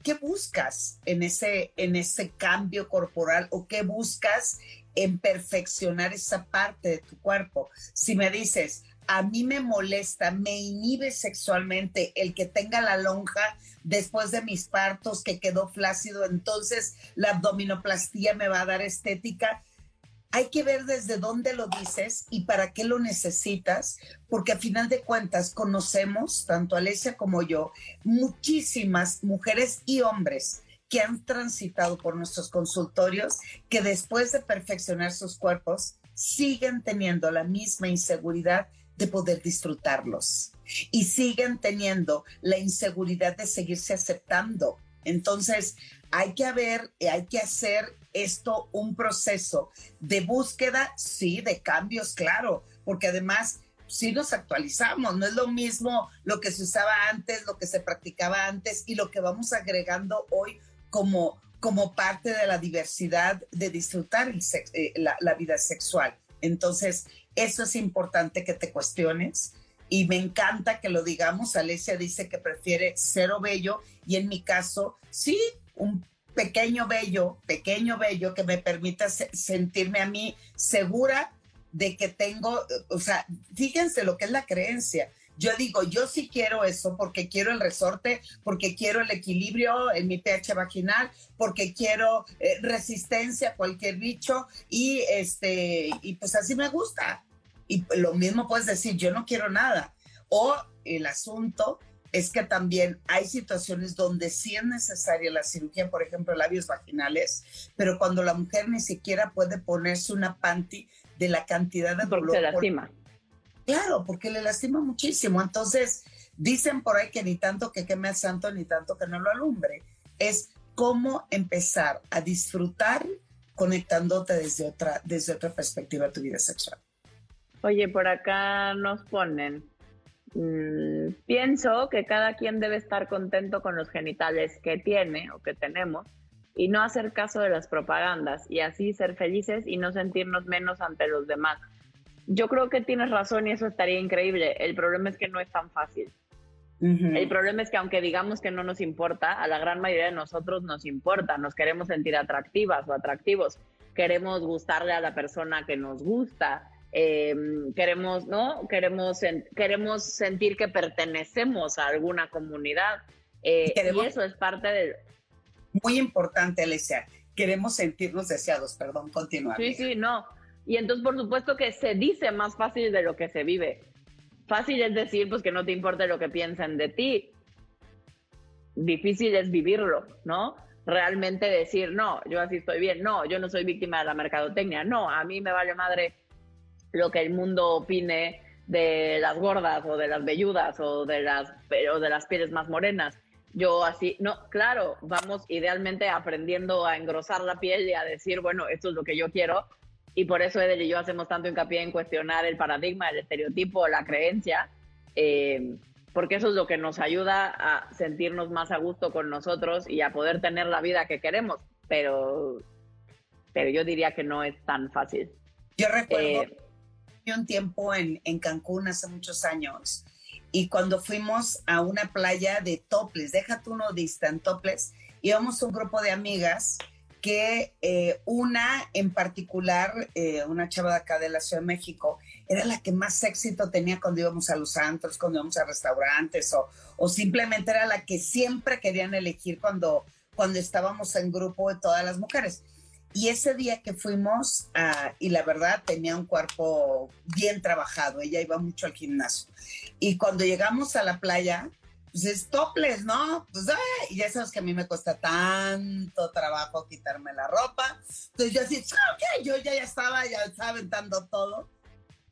S4: qué buscas en ese, en ese cambio corporal o qué buscas en perfeccionar esa parte de tu cuerpo. Si me dices, a mí me molesta, me inhibe sexualmente el que tenga la lonja después de mis partos que quedó flácido, entonces la abdominoplastía me va a dar estética. Hay que ver desde dónde lo dices y para qué lo necesitas, porque a final de cuentas conocemos, tanto Alesia como yo, muchísimas mujeres y hombres que han transitado por nuestros consultorios, que después de perfeccionar sus cuerpos, siguen teniendo la misma inseguridad de poder disfrutarlos y siguen teniendo la inseguridad de seguirse aceptando. Entonces, hay que haber, hay que hacer esto un proceso de búsqueda, sí, de cambios, claro, porque además sí nos actualizamos, no es lo mismo lo que se usaba antes, lo que se practicaba antes y lo que vamos agregando hoy como, como parte de la diversidad de disfrutar eh, la, la vida sexual. Entonces, eso es importante que te cuestiones y me encanta que lo digamos. Alesia dice que prefiere cero bello y en mi caso, sí, un pequeño bello, pequeño bello que me permita sentirme a mí segura de que tengo, o sea, fíjense lo que es la creencia. Yo digo, yo sí quiero eso porque quiero el resorte, porque quiero el equilibrio en mi pH vaginal, porque quiero eh, resistencia a cualquier bicho y este y pues así me gusta. Y lo mismo puedes decir, yo no quiero nada. O el asunto es que también hay situaciones donde sí es necesaria la cirugía, por ejemplo, labios vaginales, pero cuando la mujer ni siquiera puede ponerse una panty de la cantidad de
S3: dolor. Porque se lastima.
S4: claro, porque le lastima muchísimo. Entonces, dicen por ahí que ni tanto que queme al santo, ni tanto que no lo alumbre. Es cómo empezar a disfrutar conectándote desde otra, desde otra perspectiva de tu vida sexual.
S3: Oye, por acá nos ponen, mm, pienso que cada quien debe estar contento con los genitales que tiene o que tenemos y no hacer caso de las propagandas y así ser felices y no sentirnos menos ante los demás. Yo creo que tienes razón y eso estaría increíble. El problema es que no es tan fácil. El problema es que aunque digamos que no nos importa, a la gran mayoría de nosotros nos importa, nos queremos sentir atractivas o atractivos, queremos gustarle a la persona que nos gusta, eh, queremos, ¿no? Queremos, queremos sentir que pertenecemos a alguna comunidad. Eh, y eso es parte del...
S4: Muy importante, Alicia. Queremos sentirnos deseados, perdón, continuar.
S3: Sí, sí, no. Y entonces, por supuesto que se dice más fácil de lo que se vive. Fácil es decir, pues que no te importe lo que piensen de ti. Difícil es vivirlo, ¿no? Realmente decir, no, yo así estoy bien, no, yo no soy víctima de la mercadotecnia, no, a mí me vale madre lo que el mundo opine de las gordas o de las velludas o de las, pero de las pieles más morenas. Yo así, no, claro, vamos idealmente aprendiendo a engrosar la piel y a decir, bueno, esto es lo que yo quiero. Y por eso Edel y yo hacemos tanto hincapié en cuestionar el paradigma, el estereotipo, la creencia, eh, porque eso es lo que nos ayuda a sentirnos más a gusto con nosotros y a poder tener la vida que queremos. Pero, pero yo diría que no es tan fácil.
S4: Yo recuerdo. Eh, un tiempo en, en Cancún hace muchos años y cuando fuimos a una playa de toples, déjate uno distant toples, íbamos un grupo de amigas que eh, una en particular, eh, una chava de acá de la Ciudad de México, era la que más éxito tenía cuando íbamos a los antros, cuando íbamos a restaurantes o, o simplemente era la que siempre querían elegir cuando, cuando estábamos en grupo de todas las mujeres. Y ese día que fuimos, uh, y la verdad tenía un cuerpo bien trabajado, ella iba mucho al gimnasio. Y cuando llegamos a la playa, pues es topless, ¿no? Pues, ay, y ya sabes que a mí me cuesta tanto trabajo quitarme la ropa. Entonces yo así, ok, yo ya, ya estaba, ya estaba aventando todo.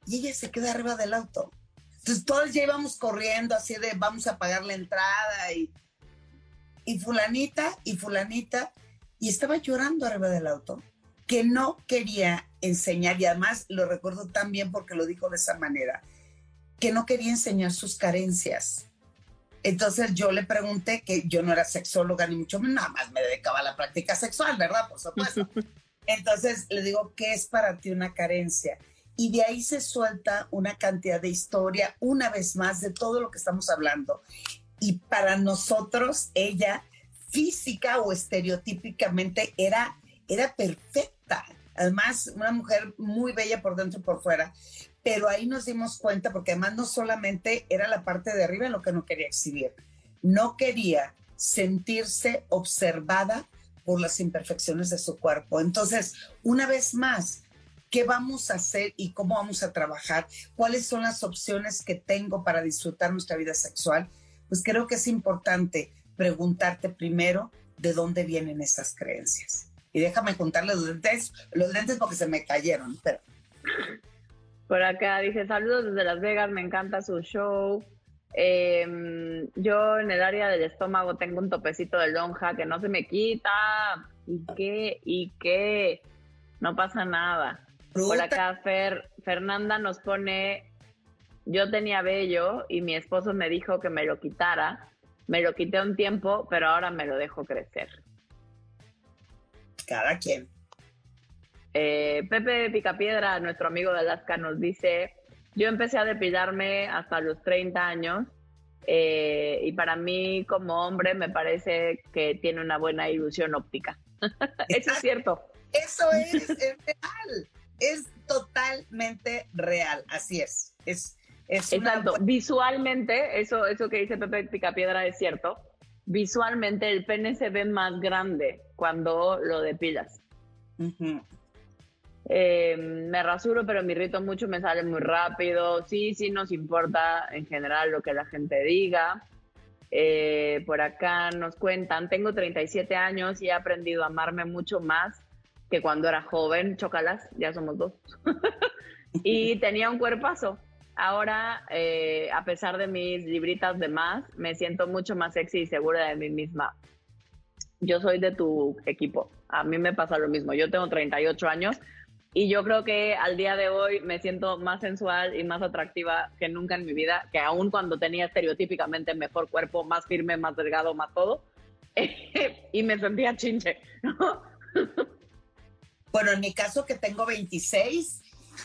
S4: Y ella se queda arriba del auto. Entonces todos ya íbamos corriendo así de vamos a pagar la entrada y, y fulanita y fulanita y estaba llorando arriba del auto, que no quería enseñar, y además lo recuerdo tan bien porque lo dijo de esa manera, que no quería enseñar sus carencias. Entonces yo le pregunté que yo no era sexóloga ni mucho menos, nada más me dedicaba a la práctica sexual, ¿verdad? Por supuesto. Entonces le digo, ¿qué es para ti una carencia? Y de ahí se suelta una cantidad de historia, una vez más, de todo lo que estamos hablando. Y para nosotros, ella física o estereotípicamente era, era perfecta. Además, una mujer muy bella por dentro y por fuera. Pero ahí nos dimos cuenta, porque además no solamente era la parte de arriba lo que no quería exhibir, no quería sentirse observada por las imperfecciones de su cuerpo. Entonces, una vez más, ¿qué vamos a hacer y cómo vamos a trabajar? ¿Cuáles son las opciones que tengo para disfrutar nuestra vida sexual? Pues creo que es importante preguntarte primero de dónde vienen esas creencias. Y déjame contarle los lentes, los lentes porque se me cayeron, pero...
S3: Por acá dice, saludos desde Las Vegas, me encanta su show. Em, yo en el área del estómago tengo un topecito de lonja que no se me quita. ¿Y qué? ¿Y qué? No pasa nada. Por acá Fer, Fernanda nos pone, yo tenía vello y mi esposo me dijo que me lo quitara me lo quité un tiempo, pero ahora me lo dejo crecer.
S4: Cada quien.
S3: Eh, Pepe Picapiedra, nuestro amigo de Alaska, nos dice, yo empecé a depilarme hasta los 30 años eh, y para mí como hombre me parece que tiene una buena ilusión óptica. Eso es cierto.
S4: Eso es, es real, es totalmente real, así es. Es
S3: Exacto, visualmente, eso, eso que dice Pepe Picapiedra es cierto, visualmente el pene se ve más grande cuando lo depilas. Eh, me rasuro, pero me irrito mucho, me sale muy rápido. Sí, sí nos importa en general lo que la gente diga. Eh, por acá nos cuentan, tengo 37 años y he aprendido a amarme mucho más que cuando era joven. Chocalas, ya somos dos. y tenía un cuerpazo. Ahora, eh, a pesar de mis libritas de más, me siento mucho más sexy y segura de mí misma. Yo soy de tu equipo. A mí me pasa lo mismo. Yo tengo 38 años y yo creo que al día de hoy me siento más sensual y más atractiva que nunca en mi vida, que aún cuando tenía estereotípicamente mejor cuerpo, más firme, más delgado, más todo. y me sentía chinche.
S4: bueno, en mi caso que tengo 26,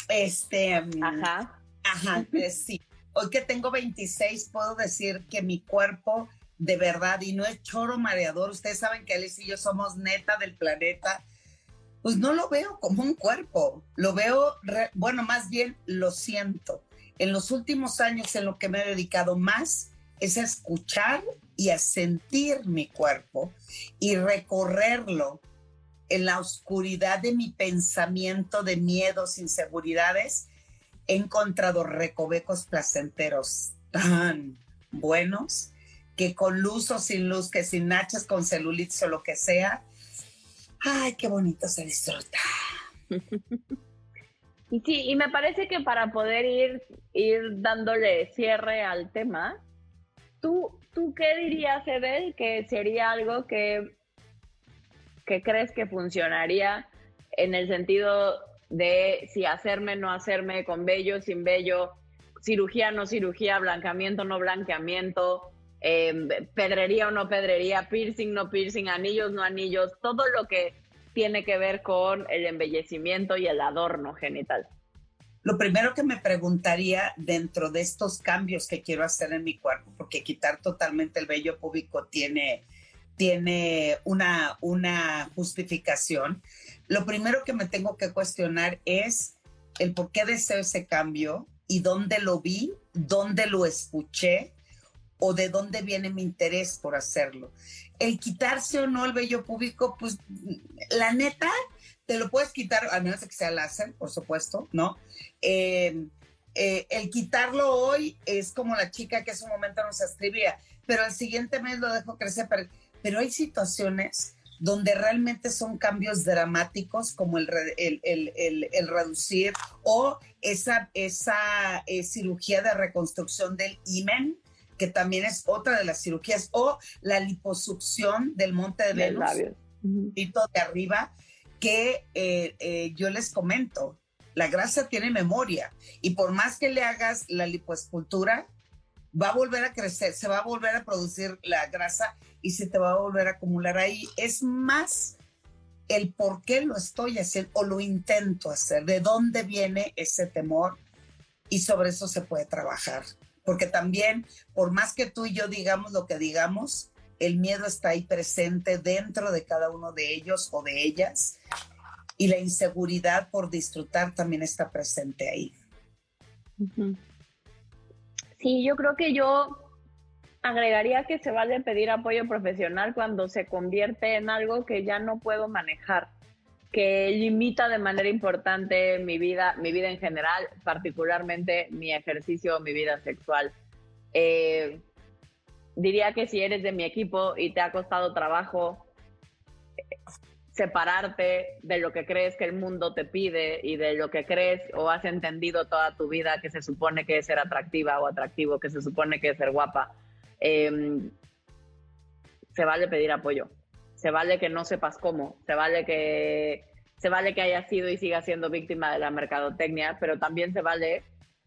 S4: este...
S3: Ajá
S4: Ajá, sí. Hoy que tengo 26, puedo decir que mi cuerpo, de verdad, y no es choro mareador, ustedes saben que Alice y yo somos neta del planeta, pues no lo veo como un cuerpo, lo veo, bueno, más bien lo siento. En los últimos años en lo que me he dedicado más es a escuchar y a sentir mi cuerpo y recorrerlo en la oscuridad de mi pensamiento de miedos, inseguridades he encontrado recovecos placenteros tan buenos que con luz o sin luz, que sin nachas, con celulitis o lo que sea, ay, qué bonito se disfruta.
S3: Y sí, y me parece que para poder ir, ir dándole cierre al tema, ¿tú, tú qué dirías, Edel, que sería algo que, que crees que funcionaría en el sentido de si hacerme, no hacerme, con vello, sin vello, cirugía, no cirugía, blanqueamiento, no blanqueamiento, em, pedrería o no pedrería, piercing, no piercing, anillos, no anillos, todo lo que tiene que ver con el embellecimiento y el adorno genital.
S4: Lo primero que me preguntaría dentro de estos cambios que quiero hacer en mi cuerpo, porque quitar totalmente el vello público tiene, tiene una, una justificación, lo primero que me tengo que cuestionar es el por qué deseo ese cambio y dónde lo vi, dónde lo escuché o de dónde viene mi interés por hacerlo. El quitarse o no el vello público, pues la neta, te lo puedes quitar, a menos que sea láser, por supuesto, ¿no? Eh, eh, el quitarlo hoy es como la chica que en su momento nos escribía, pero al siguiente mes lo dejo crecer. Pero, hay situaciones donde realmente son cambios dramáticos como el, el, reducir o esa, esa eh, cirugía de reconstrucción del imen, que también es otra de las cirugías, o la liposucción del monte de Venus, de arriba, que eh, yo les comento, la grasa tiene memoria y por más que le hagas la lipoescultura, va a volver a crecer, se va a volver a producir la grasa y se te va a volver a acumular ahí. Es más el por qué lo estoy haciendo o lo intento hacer, de dónde viene ese temor y sobre eso se puede trabajar. Porque también, por más que tú y yo digamos lo que digamos, el miedo está ahí presente dentro de cada uno de ellos o de ellas y la inseguridad por disfrutar también está presente ahí.
S3: Sí, yo creo que yo agregaría que se vale pedir apoyo profesional cuando se convierte en algo que ya no puedo manejar, que limita de manera importante mi vida, mi vida en general, particularmente mi ejercicio, mi vida sexual. Eh, diría que si eres de mi equipo y te ha costado trabajo separarte de lo que crees que el mundo te pide y de lo que crees o has entendido toda tu vida que se supone que es ser atractiva o atractivo, que se supone que es ser guapa, em, se vale pedir apoyo. Se vale que no sepas cómo, se vale que se vale que hayas sido y sigas siendo víctima de la mercadotecnia, pero también se vale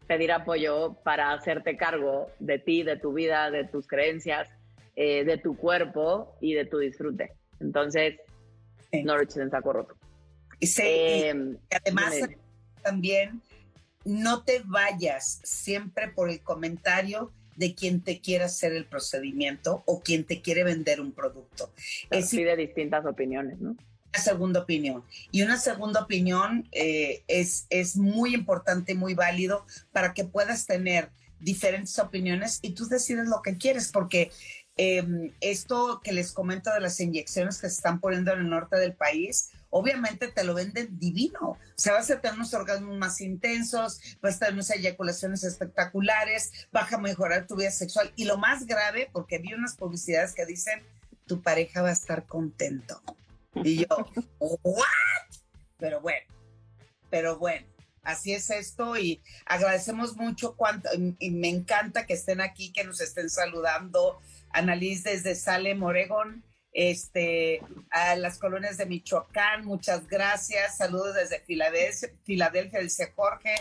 S3: pedir apoyo para hacerte cargo de ti, de tu vida, de tus creencias, eh, de tu cuerpo y de tu disfrute. Entonces, no Norwich en saco roto.
S4: Y, em, además también no te vayas siempre por el comentario de quien te quiera hacer el procedimiento o quien te quiere vender un producto.
S3: Es de distintas opiniones, ¿no?
S4: Una segunda opinión. Y una segunda opinión eh, es, es muy importante, muy válido para que puedas tener diferentes opiniones y tú decides lo que quieres, porque Em, esto que les comento de las inyecciones que se están poniendo en el norte del país, obviamente te lo venden divino. O sea, vas a tener unos orgasmos más intensos, vas a tener unas eyaculaciones espectaculares, vas a mejorar tu vida sexual. Y lo más grave, porque vi unas publicidades que dicen, tu pareja va a estar contento. Y yo, ¿what? Pero bueno, pero bueno. Así es esto y agradecemos mucho cuánto, y me encanta que estén aquí, que nos estén saludando, Annalise desde Salem, Oregón, este, a las colonias de Michoacán, muchas gracias, saludos desde Filadelfia, Filadelfia dice Jorge,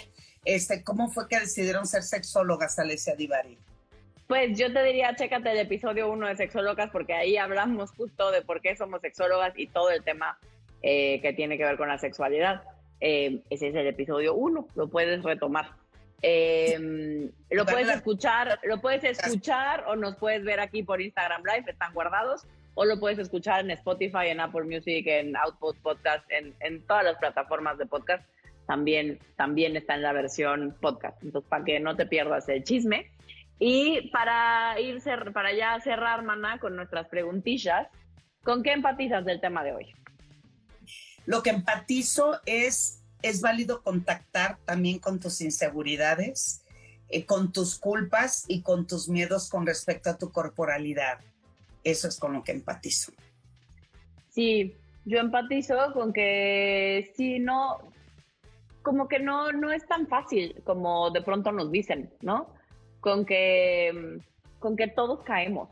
S4: este, ¿cómo fue que decidieron ser sexólogas, Alessia Divari?
S3: Pues yo te diría, chécate el episodio 1 de Sexólogas, porque ahí hablamos justo de por qué somos sexólogas y todo el tema eh, que tiene que ver con la sexualidad. Eh, ese es el episodio 1, lo puedes retomar. Em, lo puedes escuchar, lo puedes escuchar o nos puedes ver aquí por Instagram Live, están guardados, o lo puedes escuchar en Spotify, en Apple Music, en Output Podcast, en, todas las plataformas de podcast. También, también está en la versión podcast. Entonces, para que no te pierdas el chisme. Y para ir para ya cerrar, Mana, con nuestras preguntillas, ¿con qué empatizas del tema de hoy?
S4: Lo que empatizo es es válido contactar también con tus inseguridades, eh, con tus culpas y con tus miedos con respecto a tu corporalidad. Eso es con lo que empatizo.
S3: Sí, yo empatizo con que si no, como que no, no es tan fácil como de pronto nos dicen, ¿no? Con que, con que todos caemos.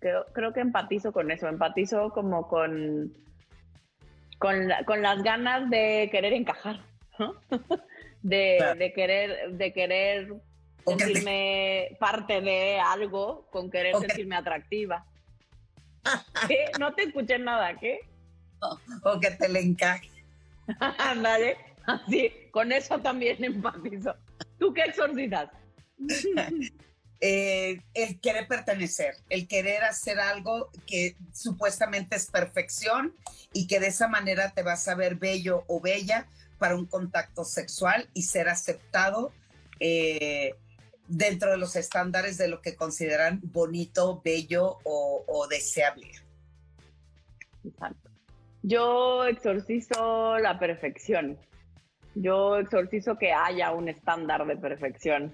S3: Creo, creo que empatizo con eso, empatizo como con con, las ganas de querer encajar, de, querer, de querer sentirme parte de algo, con querer sentirme atractiva. ¿Qué? No te escuché nada, ¿qué?
S4: O, que te le encaje.
S3: Vale, así, con eso también empatizo. ¿Tú qué exorcizas?
S4: Eh, el querer pertenecer, el querer hacer algo que supuestamente es perfección y que de esa manera te vas a ver bello o bella para un contacto sexual y ser aceptado eh, dentro de los estándares de lo que consideran bonito, bello o, deseable.
S3: Yo exorcizo la perfección. Yo exorcizo que haya un estándar de perfección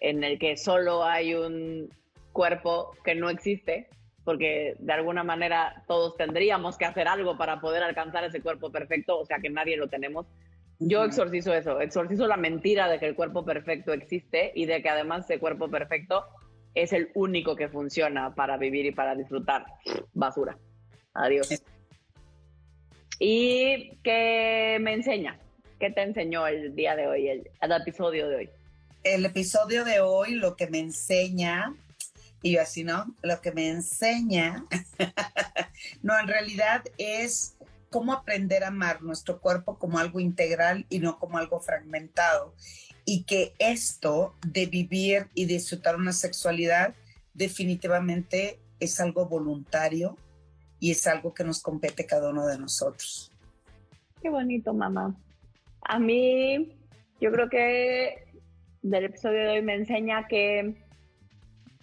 S3: en el que solo hay un cuerpo que no existe, porque de alguna manera todos tendríamos que hacer algo para poder alcanzar ese cuerpo perfecto, o sea que nadie lo tenemos. Yo exorcizo eso, exorcizo la mentira de que el cuerpo perfecto existe y de que además ese cuerpo perfecto es el único que funciona para vivir y para disfrutar. Basura. Adiós. ¿Y qué me enseña? ¿Qué te enseñó el día de hoy, el episodio de hoy?
S4: El episodio de hoy lo que me enseña, y yo así, ¿no? Lo que me enseña, no, en realidad es cómo aprender a amar nuestro cuerpo como algo integral y no como algo fragmentado. Y que esto de vivir y disfrutar una sexualidad definitivamente es algo voluntario y es algo que nos compete cada uno de nosotros.
S3: Qué bonito, mamá. A mí, yo creo que del episodio de hoy me enseña que,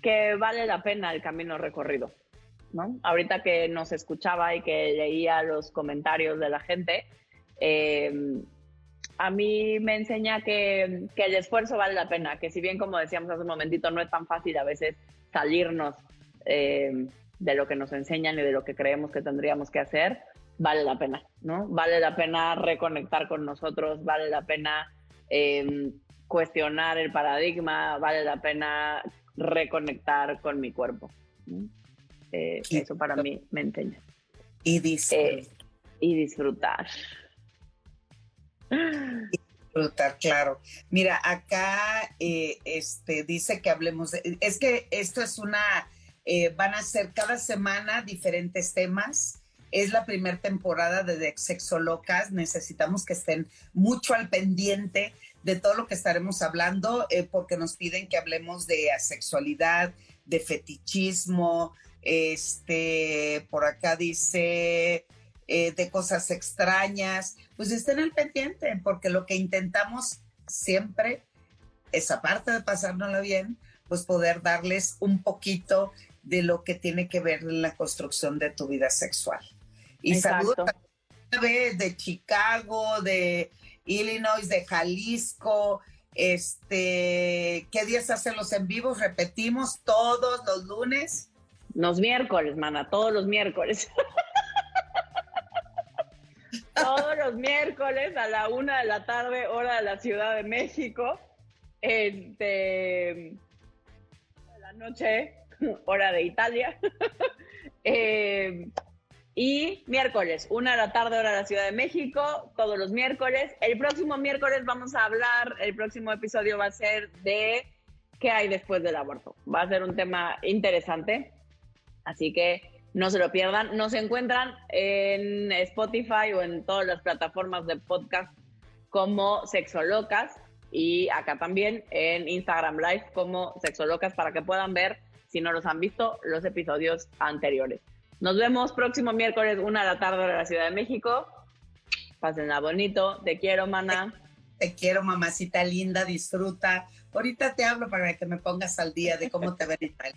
S3: que vale la pena el camino recorrido. ¿no? Ahorita que nos escuchaba y que leía los comentarios de la gente, em, a mí me enseña que, que, el esfuerzo vale la pena, que si bien como decíamos hace un momentito, no es tan fácil a veces salirnos em, de lo que nos enseñan y de lo que creemos que tendríamos que hacer, vale la pena, ¿no? Vale la pena reconectar con nosotros, vale la pena eh, cuestionar el paradigma, vale la pena reconectar con mi cuerpo. Eh, eso para mí me enseña.
S4: Y disfrutar. Eh,
S3: y disfrutar.
S4: disfrutar, claro. Mira, acá eh, este, dice que hablemos de... Es que esto es una... van a ser cada semana diferentes temas. Es la primera temporada de Sexo Locas. Necesitamos que estén mucho al pendiente de todo lo que estaremos hablando, eh, porque nos piden que hablemos de asexualidad, de fetichismo, este, por acá dice eh, de cosas extrañas, pues estén al pendiente, porque lo que intentamos siempre es, aparte de pasárnoslo bien, pues poder darles un poquito de lo que tiene que ver en la construcción de tu vida sexual. Y saludos de Chicago, de Illinois, de Jalisco. Este, ¿qué días hacen los en vivos? Repetimos todos los lunes.
S3: Los miércoles, mana, todos los miércoles. todos los miércoles a la una de la tarde, hora de la Ciudad de México. Este, de la noche, hora de Italia. eh, y miércoles, una de la tarde, hora de la Ciudad de México, todos los miércoles. El próximo miércoles vamos a hablar, el próximo episodio va a ser de qué hay después del aborto. Va a ser un tema interesante, así que no se lo pierdan. Nos encuentran en Spotify o en todas las plataformas de podcast como Sexolocas y acá también en Instagram Live como Sexolocas para que puedan ver, si no los han visto, los episodios anteriores. Nos vemos próximo miércoles, una de la tarde en la Ciudad de México. Pásenla bonito. Te quiero, mana.
S4: Te, quiero, mamacita linda. Disfruta. Ahorita te hablo para que me pongas al día de cómo te ven y tal.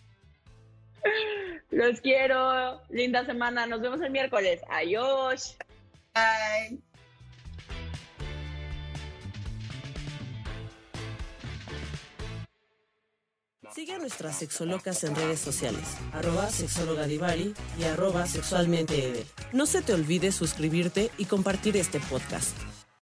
S3: Los quiero. Linda semana. Nos vemos el miércoles. Adiós.
S4: Bye.
S2: Sigue a nuestras sexolocas en redes sociales, arroba sexologadivari y arroba sexualmente No se te olvide suscribirte y compartir este podcast.